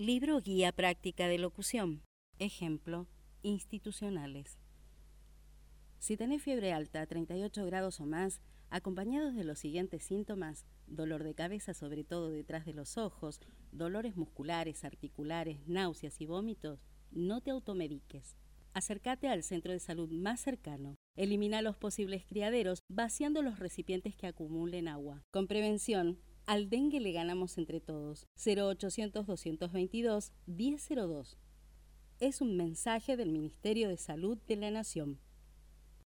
Libro Guía Práctica de Locución. Ejemplo, institucionales. Si tenés fiebre alta, 38 grados o más, acompañados de los siguientes síntomas, dolor de cabeza sobre todo detrás de los ojos, dolores musculares, articulares, náuseas y vómitos, no te automediques. Acércate al centro de salud más cercano. Elimina los posibles criaderos vaciando los recipientes que acumulen agua. Con prevención, al dengue le ganamos entre todos. 0800-222-1002. Es un mensaje del Ministerio de Salud de la Nación.